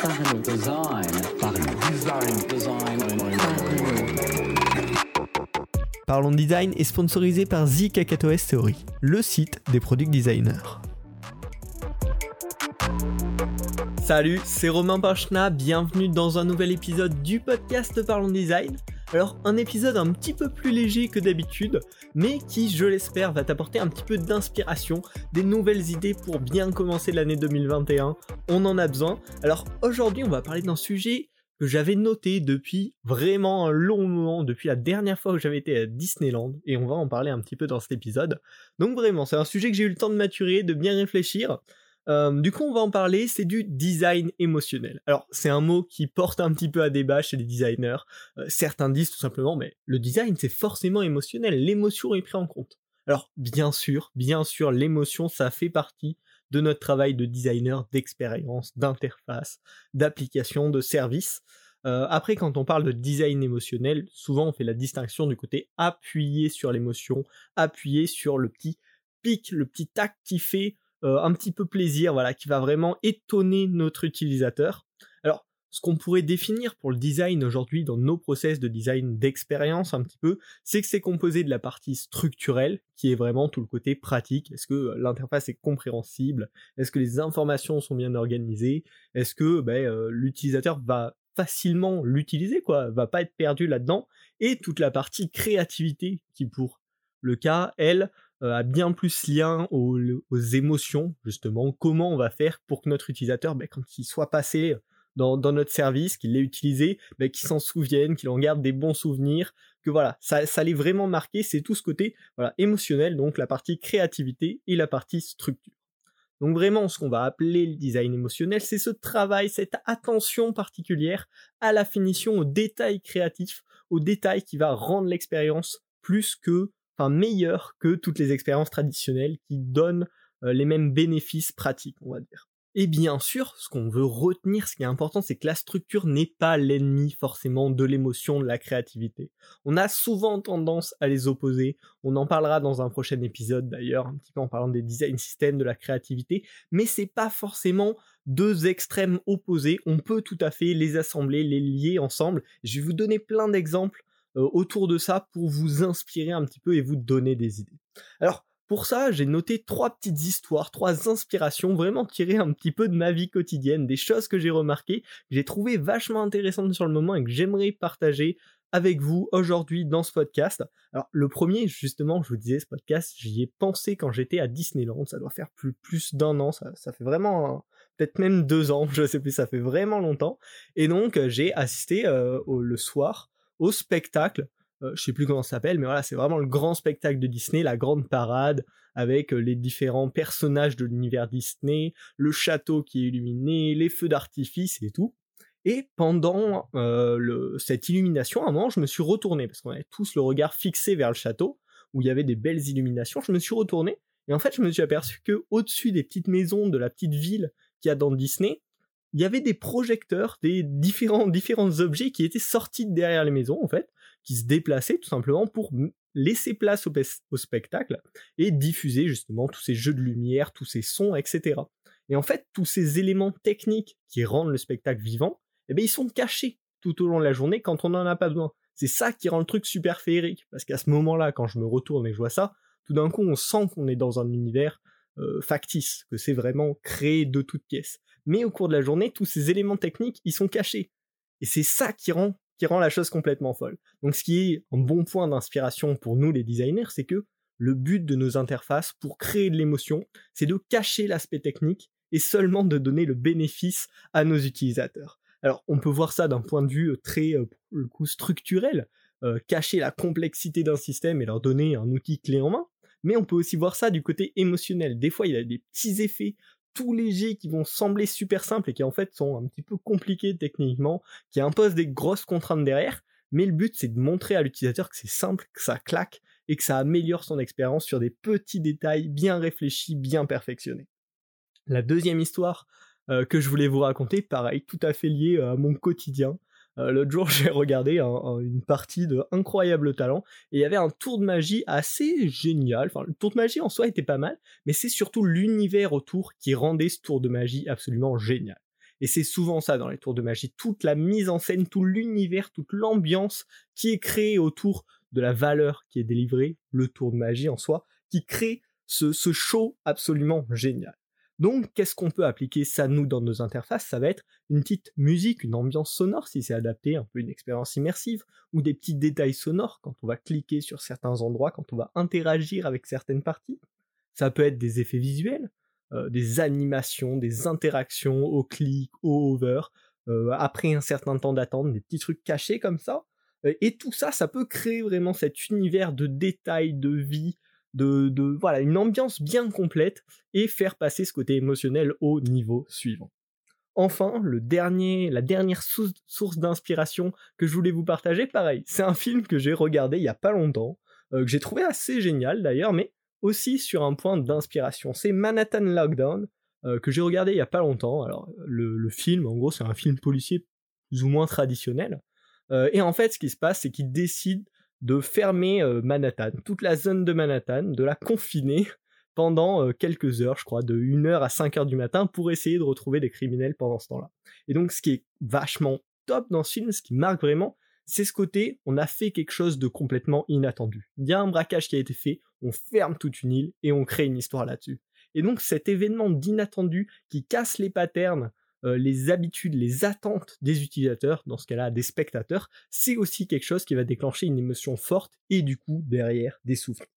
Parlons. Design. Parlons. Design. Design. Parlons Design est sponsorisé par The Kakatoes Theory, le site des product designers. Salut, c'est Romain Pachna, bienvenue dans un nouvel épisode du podcast Parlons Design. Alors un épisode un petit peu plus léger que d'habitude, mais qui, je l'espère, va t'apporter un petit peu d'inspiration, des nouvelles idées pour bien commencer l'année 2021. On en a besoin. Alors aujourd'hui, on va parler d'un sujet que j'avais noté depuis vraiment un long moment, depuis la dernière fois que j'avais été à Disneyland, et on va en parler un petit peu dans cet épisode. Donc vraiment, c'est un sujet que j'ai eu le temps de maturer, de bien réfléchir. Euh, du coup, on va en parler, c'est du design émotionnel. Alors, c'est un mot qui porte un petit peu à débat chez les designers. Euh, certains disent tout simplement, mais le design, c'est forcément émotionnel, l'émotion est prise en compte. Alors, bien sûr, bien sûr, l'émotion, ça fait partie de notre travail de designer, d'expérience, d'interface, d'application, de service. Euh, après, quand on parle de design émotionnel, souvent on fait la distinction du côté appuyé sur l'émotion, appuyé sur le petit pic, le petit tac qui fait euh, un petit peu plaisir, voilà, qui va vraiment étonner notre utilisateur. Alors, ce qu'on pourrait définir pour le design aujourd'hui dans nos process de design d'expérience un petit peu, c'est que c'est composé de la partie structurelle, qui est vraiment tout le côté pratique. Est-ce que euh, l'interface est compréhensible? Est-ce que les informations sont bien organisées? Est-ce que ben, euh, l'utilisateur va facilement l'utiliser, quoi, va pas être perdu là-dedans? Et toute la partie créativité, qui pour le cas, elle, a bien plus lien aux, émotions, justement. Comment on va faire pour que notre utilisateur, ben, quand il soit passé dans, notre service, qu'il l'ait utilisé, ben, qu'il s'en souvienne, qu'il en garde des bons souvenirs, que voilà, ça, ça l'est vraiment marqué, c'est tout ce côté voilà, émotionnel, donc la partie créativité et la partie structure. Donc vraiment, ce qu'on va appeler le design émotionnel, c'est ce travail, cette attention particulière à la finition, au détail créatif, au détail qui va rendre l'expérience plus que enfin meilleur que toutes les expériences traditionnelles qui donnent euh, les mêmes bénéfices pratiques, on va dire. Et bien sûr, ce qu'on veut retenir, ce qui est important, c'est que la structure n'est pas l'ennemi forcément de l'émotion, de la créativité. On a souvent tendance à les opposer. On en parlera dans un prochain épisode d'ailleurs, un petit peu en parlant des design systems, de la créativité, mais c'est pas forcément deux extrêmes opposés. On peut tout à fait les assembler, les lier ensemble. Je vais vous donner plein d'exemples autour de ça pour vous inspirer un petit peu et vous donner des idées. Alors, pour ça, j'ai noté trois petites histoires, trois inspirations vraiment tirées un petit peu de ma vie quotidienne, des choses que j'ai remarquées, que j'ai trouvées vachement intéressantes sur le moment et que j'aimerais partager avec vous aujourd'hui dans ce podcast. Alors le premier, justement, je vous disais, ce podcast, j'y ai pensé quand j'étais à Disneyland, ça doit faire plus, plus d'un an, ça, fait vraiment peut-être même deux ans, je sais plus, ça fait vraiment longtemps. Et donc j'ai assisté euh, le soir au spectacle. Euh, je sais plus comment ça s'appelle, mais voilà, c'est vraiment le grand spectacle de Disney, la grande parade avec euh, les différents personnages de l'univers Disney, le château qui est illuminé, les feux d'artifice et tout. Et pendant euh, cette illumination, à un moment, je me suis retourné parce qu'on avait tous le regard fixé vers le château où il y avait des belles illuminations. Je me suis retourné et en fait, je me suis aperçu que au-dessus des petites maisons de la petite ville qu'il y a dans Disney, il y avait des projecteurs, des différents, différents objets qui étaient sortis de derrière les maisons, en fait, qui se déplaçaient tout simplement pour laisser place au, spectacle et diffuser justement tous ces jeux de lumière, tous ces sons, etc. Et en fait, tous ces éléments techniques qui rendent le spectacle vivant, eh bien, ils sont cachés tout au long de la journée quand on n'en a pas besoin. C'est ça qui rend le truc super féerique, parce qu'à ce moment-là, quand je me retourne et je vois ça, tout d'un coup, on sent qu'on est dans un univers euh, factice, que c'est vraiment créé de toutes pièces. Mais au cours de la journée, tous ces éléments techniques, ils sont cachés. Et c'est ça qui rend, qui rend la chose complètement folle. Donc ce qui est un bon point d'inspiration pour nous les designers, c'est que le but de nos interfaces pour créer de l'émotion, c'est de cacher l'aspect technique et seulement de donner le bénéfice à nos utilisateurs. Alors on peut voir ça d'un point de vue euh, très euh, le structurel, cacher la complexité d'un système et leur donner un outil clé en main, mais on peut aussi voir ça du côté émotionnel. Des fois, il y a des petits effets tout légers qui vont sembler super simples et qui en fait sont un petit peu compliqués techniquement, qui imposent des grosses contraintes derrière, mais le but c'est de montrer à l'utilisateur que c'est simple, que ça claque et que ça améliore son expérience sur des petits détails bien réfléchis, bien perfectionnés. La deuxième histoire euh, que je voulais vous raconter, pareil, tout à fait lié à mon quotidien, euh, l'autre jour, j'ai regardé une partie de incroyable talent et il y avait un tour de magie assez génial. Enfin, le tour de magie en soi était pas mal, mais c'est surtout l'univers autour qui rendait ce tour de magie absolument génial. Et c'est souvent ça dans les tours de magie, toute la mise en scène, tout l'univers, toute l'ambiance qui est créée autour de la valeur qui est délivrée, le tour de magie en soi, qui crée ce, ce show absolument génial. Donc, qu'est-ce qu'on peut appliquer ça nous dans nos interfaces? Ça va être une petite musique, une ambiance sonore si c'est adapté, un peu une expérience immersive, ou des petits détails sonores quand on va cliquer sur certains endroits, quand on va interagir avec certaines parties. Ça peut être des effets visuels, euh, des animations, des interactions au clic, au hover, euh, après un certain temps d'attente, des petits trucs cachés comme ça. Euh, et tout ça, ça peut créer vraiment cet univers de détails, de vie, de, voilà une ambiance bien complète et faire passer ce côté émotionnel au niveau suivant. Enfin, le dernier, la dernière source d'inspiration que je voulais vous partager, pareil, c'est un film que j'ai regardé il y a pas longtemps, que j'ai trouvé assez génial d'ailleurs, mais aussi sur un point d'inspiration. C'est Manhattan Lockdown, euh, que j'ai regardé il y a pas longtemps. Alors, le, film, en gros, c'est un film policier plus ou moins traditionnel. Euh, et en fait, ce qui se passe, c'est qu'ils décident de fermer euh, Manhattan, toute la zone de Manhattan, de la confiner pendant quelques heures, je crois, de 1h à 5h du matin, pour essayer de retrouver des criminels pendant ce temps-là. Et donc, ce qui est vachement top dans ce film, ce qui marque vraiment, c'est ce côté, on a fait quelque chose de complètement inattendu. Il y a un braquage qui a été fait, on ferme toute une île et on crée une histoire là-dessus. Et donc cet événement d'inattendu qui casse les patterns, euh, les habitudes, les attentes des utilisateurs, dans ce cas-là des spectateurs, c'est aussi quelque chose qui va déclencher une émotion forte et du coup derrière des souvenirs.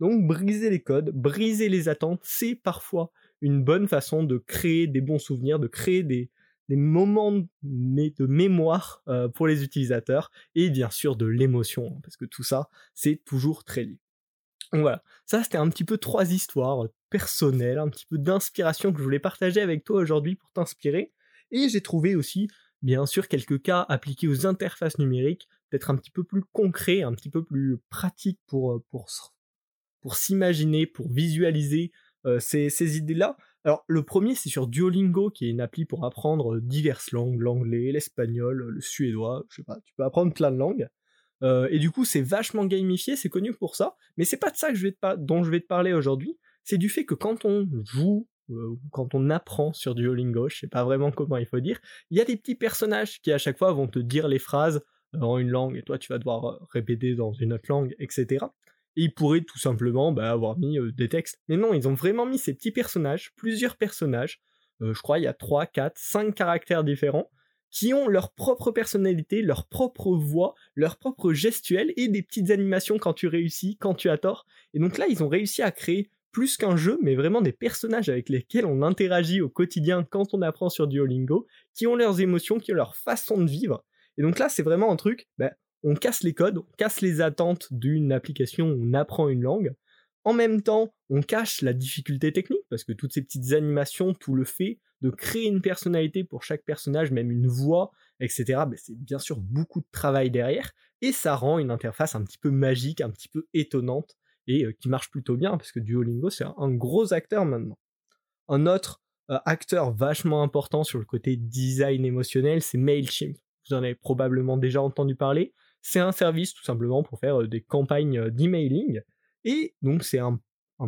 Donc briser les codes, briser les attentes, c'est parfois une bonne façon de créer des bons souvenirs, de créer des, moments de mémoire euh, pour les utilisateurs et bien sûr de l'émotion hein, parce que tout ça c'est toujours très lié. Voilà, ça c'était un petit peu trois histoires personnelles, un petit peu d'inspiration que je voulais partager avec toi aujourd'hui pour t'inspirer et j'ai trouvé aussi bien sûr quelques cas appliqués aux interfaces numériques, peut-être un petit peu plus concrets, un petit peu plus pratiques pour euh, pour pour s'imaginer, pour visualiser euh, ces, ces idées-là. Alors, le premier, c'est sur Duolingo, qui est une appli pour apprendre diverses langues, l'anglais, l'espagnol, le suédois, je sais pas, tu peux apprendre plein de langues. Euh, et du coup, c'est vachement gamifié, c'est connu pour ça, mais c'est pas de ça que je vais te dont je vais te parler aujourd'hui, c'est du fait que quand on joue, euh, quand on apprend sur Duolingo, je sais pas vraiment comment il faut dire, il y a des petits personnages qui à chaque fois vont te dire les phrases en une langue, et toi tu vas devoir répéter dans une autre langue, etc. Et ils pourraient tout simplement bah, avoir mis euh, des textes. Mais non, ils ont vraiment mis ces petits personnages, plusieurs personnages, euh, je crois il y a 3, 4, 5 caractères différents, qui ont leur propre personnalité, leur propre voix, leur propre gestuelle et des petites animations quand tu réussis, quand tu as tort. Et donc là, ils ont réussi à créer plus qu'un jeu, mais vraiment des personnages avec lesquels on interagit au quotidien quand on apprend sur Duolingo, qui ont leurs émotions, qui ont leur façon de vivre. Et donc là, c'est vraiment un truc, bah, on casse les codes, on casse les attentes d'une application où on apprend une langue. En même temps, on cache la difficulté technique, parce que toutes ces petites animations, tout le fait de créer une personnalité pour chaque personnage, même une voix, etc., ben, c'est bien sûr beaucoup de travail derrière, et ça rend une interface un petit peu magique, un petit peu étonnante, et euh, qui marche plutôt bien, parce que Duolingo, c'est un, gros acteur maintenant. Un autre euh, acteur vachement important sur le côté design émotionnel, c'est MailChimp. Vous en avez probablement déjà entendu parler c'est un service tout simplement pour faire euh, des campagnes d'emailing. Et donc c'est un,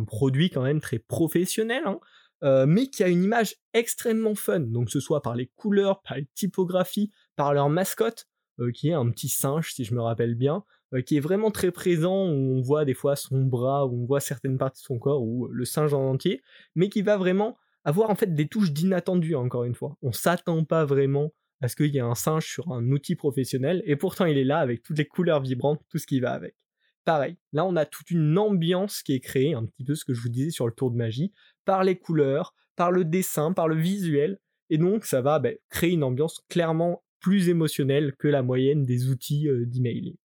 produit quand même très professionnel, hein, mais qui a une image extrêmement fun. Donc que ce soit par les couleurs, par les typographies, par leur mascotte, qui est un petit singe si je me rappelle bien, qui est vraiment très présent, où on voit des fois son bras, où on voit certaines parties de son corps, ou le singe en entier, mais qui va vraiment avoir en fait des touches d'inattendu encore une fois. On s'attend pas vraiment parce qu'il y a un singe sur un outil professionnel, et pourtant il est là avec toutes les couleurs vibrantes, tout ce qui va avec. Pareil, là on a toute une ambiance qui est créée, un petit peu ce que je vous disais sur le tour de magie, par les couleurs, par le dessin, par le visuel, et donc ça va ben, créer une ambiance clairement plus émotionnelle que la moyenne des outils euh, d'emailing.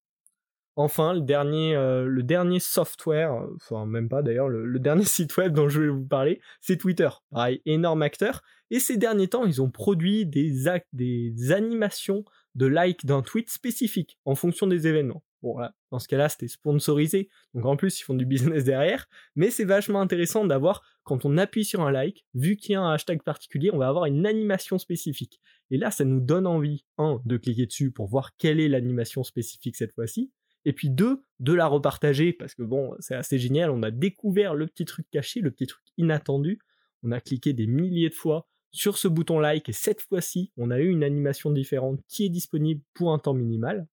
Enfin, le dernier, euh, le dernier software, enfin même pas d'ailleurs, le, dernier site web dont je vais vous parler, c'est Twitter. Pareil, énorme acteur. Et ces derniers temps, ils ont produit des actes, des animations de like d'un tweet spécifique en fonction des événements. Bon, là, dans ce cas-là, c'était sponsorisé, donc en plus, ils font du business derrière. Mais c'est vachement intéressant d'avoir, quand on appuie sur un like, vu qu'il y a un hashtag particulier, on va avoir une animation spécifique. Et là, ça nous donne envie, un, de cliquer dessus pour voir quelle est l'animation spécifique cette fois-ci, et puis deux, de la repartager, parce que bon, c'est assez génial, on a découvert le petit truc caché, le petit truc inattendu, on a cliqué des milliers de fois sur ce bouton like et cette fois-ci, on a eu une animation différente qui est disponible pour un temps minimal.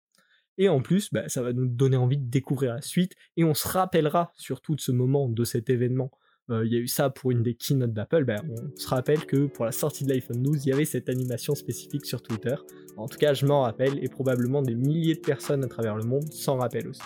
Et en plus, bah, ça va nous donner envie de découvrir la suite et on se rappellera surtout de ce moment, de cet événement. Euh, il y a eu ça pour une des keynotes d'Apple, bah, on se rappelle que pour la sortie de l'iPhone 12, il y avait cette animation spécifique sur Twitter. En tout cas, je m'en rappelle et probablement des milliers de personnes à travers le monde s'en rappellent aussi.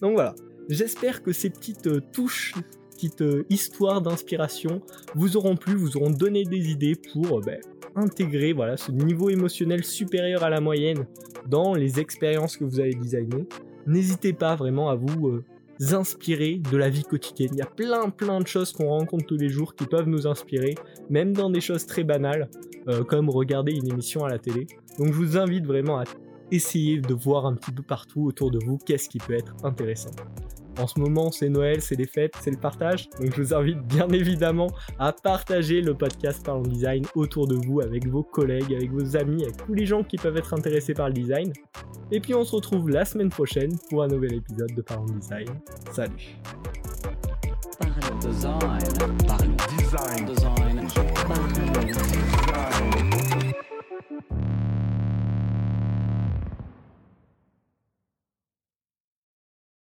Donc voilà, j'espère que ces petites euh, touches petite euh, histoire d'inspiration vous auront plu, vous auront donné des idées pour ben, intégrer voilà, ce niveau émotionnel supérieur à la moyenne dans les expériences que vous avez designées. N'hésitez pas vraiment à vous inspirer de la vie quotidienne. Il y a plein plein de choses qu'on rencontre tous les jours qui peuvent nous inspirer, même dans des choses très banales, comme regarder une émission à la télé. Donc je vous invite vraiment à essayer de voir un petit peu partout autour de vous qu'est-ce qui peut être intéressant. En ce moment, c'est Noël, c'est les fêtes, c'est le partage. Donc je vous invite bien évidemment à partager le podcast Parlons Design autour de vous, avec vos collègues, avec vos amis, avec tous les gens qui peuvent être intéressés par le design. Et puis on se retrouve la semaine prochaine pour un nouvel épisode de Parlons Design. Salut.